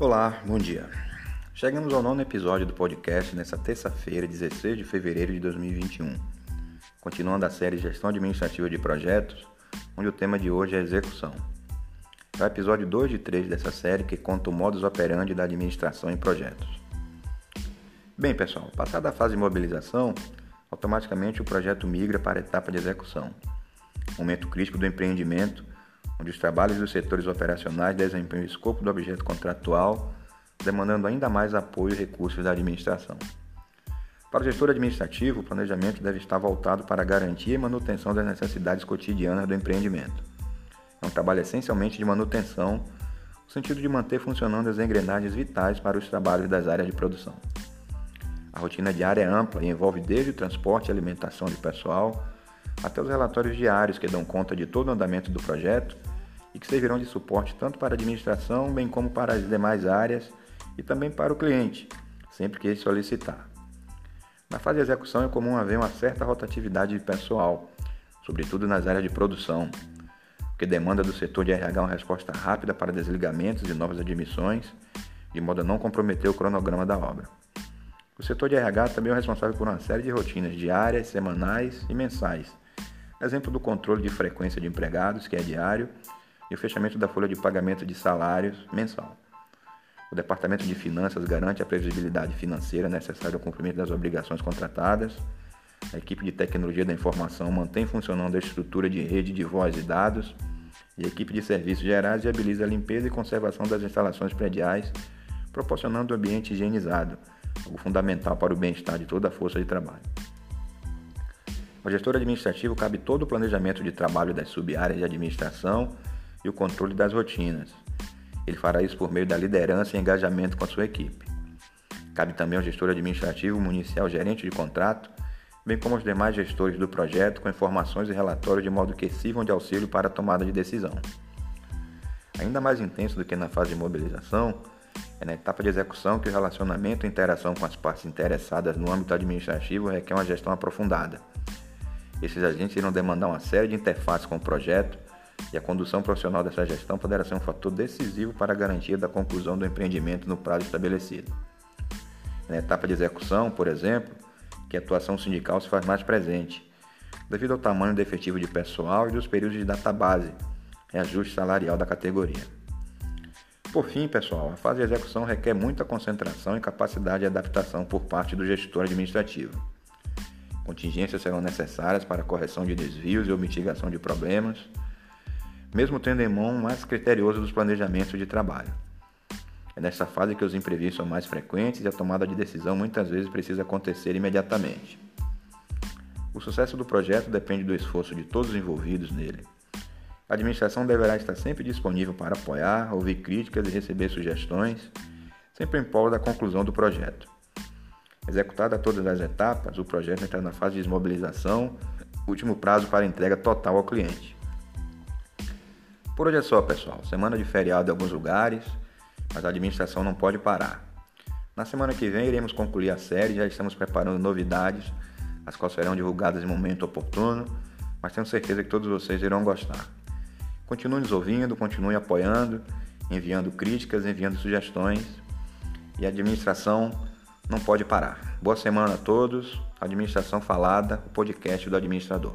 Olá, bom dia. Chegamos ao nono episódio do podcast nesta terça-feira, 16 de fevereiro de 2021. Continuando a série Gestão Administrativa de Projetos, onde o tema de hoje é execução. É o episódio 2 de 3 dessa série que conta o modus operandi da administração em projetos. Bem, pessoal, passada a fase de mobilização, automaticamente o projeto migra para a etapa de execução, momento crítico do empreendimento onde os trabalhos dos setores operacionais desempenham o escopo do objeto contratual, demandando ainda mais apoio e recursos da administração. Para o gestor administrativo, o planejamento deve estar voltado para a garantia e manutenção das necessidades cotidianas do empreendimento. É um trabalho essencialmente de manutenção, no sentido de manter funcionando as engrenagens vitais para os trabalhos das áreas de produção. A rotina diária é ampla e envolve desde o transporte e alimentação de pessoal, até os relatórios diários que dão conta de todo o andamento do projeto e que servirão de suporte tanto para a administração, bem como para as demais áreas e também para o cliente, sempre que ele solicitar. Na fase de execução é comum haver uma certa rotatividade de pessoal, sobretudo nas áreas de produção, o que demanda do setor de RH uma resposta rápida para desligamentos e novas admissões, de modo a não comprometer o cronograma da obra. O setor de RH também é responsável por uma série de rotinas diárias, semanais e mensais. Exemplo do controle de frequência de empregados, que é diário, e o fechamento da folha de pagamento de salários mensal. O Departamento de Finanças garante a previsibilidade financeira necessária ao cumprimento das obrigações contratadas. A equipe de tecnologia da informação mantém funcionando a estrutura de rede de voz e dados. E a equipe de serviços gerais viabiliza a limpeza e conservação das instalações prediais, proporcionando um ambiente higienizado, algo fundamental para o bem-estar de toda a força de trabalho. Ao gestor administrativo cabe todo o planejamento de trabalho das sub-áreas de administração e o controle das rotinas. Ele fará isso por meio da liderança e engajamento com a sua equipe. Cabe também ao gestor administrativo municiar o gerente de contrato, bem como aos demais gestores do projeto com informações e relatórios de modo que sirvam de auxílio para a tomada de decisão. Ainda mais intenso do que na fase de mobilização, é na etapa de execução que o relacionamento e interação com as partes interessadas no âmbito administrativo requer uma gestão aprofundada. Esses agentes irão demandar uma série de interfaces com o projeto, e a condução profissional dessa gestão poderá ser um fator decisivo para a garantia da conclusão do empreendimento no prazo estabelecido. Na etapa de execução, por exemplo, que a atuação sindical se faz mais presente, devido ao tamanho do efetivo de pessoal e dos períodos de database, reajuste salarial da categoria. Por fim, pessoal, a fase de execução requer muita concentração e capacidade de adaptação por parte do gestor administrativo. Contingências serão necessárias para correção de desvios e mitigação de problemas, mesmo tendo em mão o mais criterioso dos planejamentos de trabalho. É nessa fase que os imprevistos são mais frequentes e a tomada de decisão muitas vezes precisa acontecer imediatamente. O sucesso do projeto depende do esforço de todos os envolvidos nele. A administração deverá estar sempre disponível para apoiar, ouvir críticas e receber sugestões, sempre em prol da conclusão do projeto. Executada todas as etapas, o projeto entra na fase de desmobilização, último prazo para entrega total ao cliente. Por hoje é só, pessoal. Semana de feriado em alguns lugares, mas a administração não pode parar. Na semana que vem iremos concluir a série, já estamos preparando novidades, as quais serão divulgadas em momento oportuno, mas tenho certeza que todos vocês irão gostar. Continue nos ouvindo, continue apoiando, enviando críticas, enviando sugestões e a administração não pode parar. Boa semana a todos. Administração Falada, o podcast do administrador.